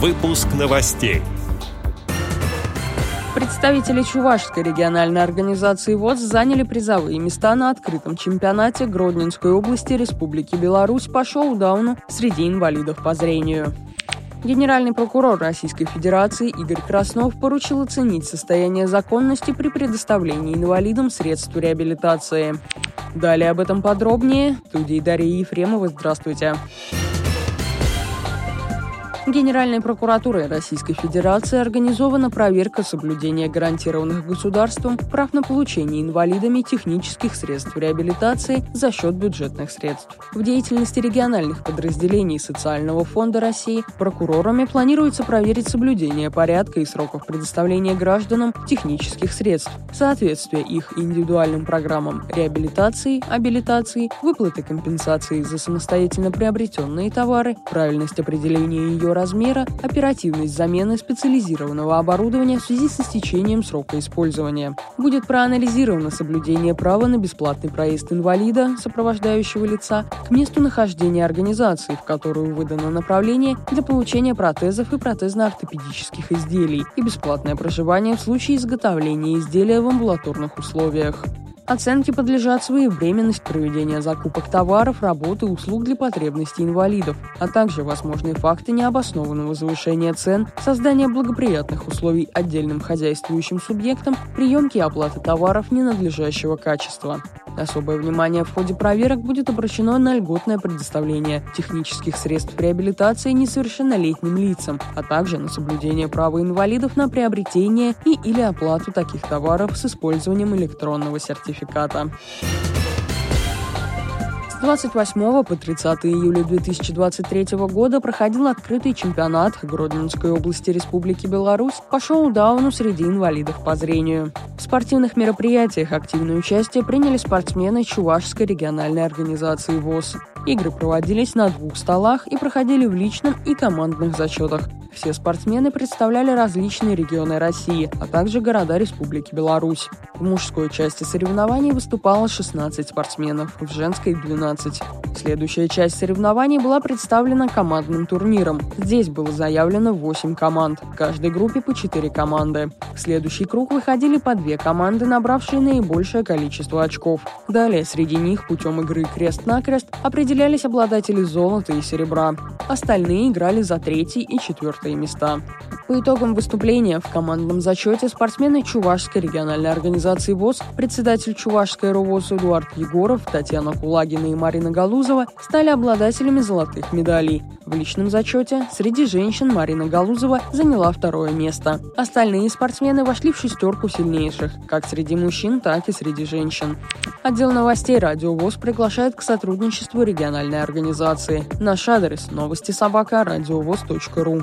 Выпуск новостей. Представители Чувашской региональной организации ВОЗ заняли призовые места на открытом чемпионате Гродненской области Республики Беларусь по шоу-дауну среди инвалидов по зрению. Генеральный прокурор Российской Федерации Игорь Краснов поручил оценить состояние законности при предоставлении инвалидам средств реабилитации. Далее об этом подробнее. Студии Дарья Ефремова. Здравствуйте. Здравствуйте. Генеральной прокуратурой Российской Федерации организована проверка соблюдения гарантированных государством прав на получение инвалидами технических средств реабилитации за счет бюджетных средств. В деятельности региональных подразделений Социального фонда России прокурорами планируется проверить соблюдение порядка и сроков предоставления гражданам технических средств, соответствие их индивидуальным программам реабилитации, абилитации, выплаты компенсации за самостоятельно приобретенные товары, правильность определения ее размера, оперативность замены специализированного оборудования в связи с истечением срока использования. Будет проанализировано соблюдение права на бесплатный проезд инвалида, сопровождающего лица, к месту нахождения организации, в которую выдано направление для получения протезов и протезно-ортопедических изделий, и бесплатное проживание в случае изготовления изделия в амбулаторных условиях. Оценке подлежат своевременность проведения закупок товаров, работы и услуг для потребностей инвалидов, а также возможные факты необоснованного завышения цен, создания благоприятных условий отдельным хозяйствующим субъектам, приемки и оплаты товаров ненадлежащего качества. Особое внимание в ходе проверок будет обращено на льготное предоставление технических средств реабилитации несовершеннолетним лицам, а также на соблюдение права инвалидов на приобретение и или оплату таких товаров с использованием электронного сертификата. С 28 по 30 июля 2023 года проходил открытый чемпионат Гродненской области Республики Беларусь по шоу-дауну среди инвалидов по зрению. В спортивных мероприятиях активное участие приняли спортсмены Чувашской региональной организации ВОЗ. Игры проводились на двух столах и проходили в личном и командных зачетах. Все спортсмены представляли различные регионы России, а также города Республики Беларусь. В мужской части соревнований выступало 16 спортсменов, в женской – 12. Следующая часть соревнований была представлена командным турниром. Здесь было заявлено 8 команд, в каждой группе по 4 команды. В следующий круг выходили по две команды, набравшие наибольшее количество очков. Далее среди них путем игры крест-накрест определялись обладатели золота и серебра. Остальные играли за третий и четвертые места. По итогам выступления в командном зачете спортсмены Чувашской региональной организации ВОЗ, председатель Чувашской РОВОЗ Эдуард Егоров, Татьяна Кулагина и Марина Галузова стали обладателями золотых медалей. В личном зачете среди женщин Марина Галузова заняла второе место. Остальные спортсмены вошли в шестерку сильнейших, как среди мужчин, так и среди женщин. Отдел новостей «Радио ВОЗ» приглашает к сотрудничеству региональной организации. Наш адрес – новости собака ру.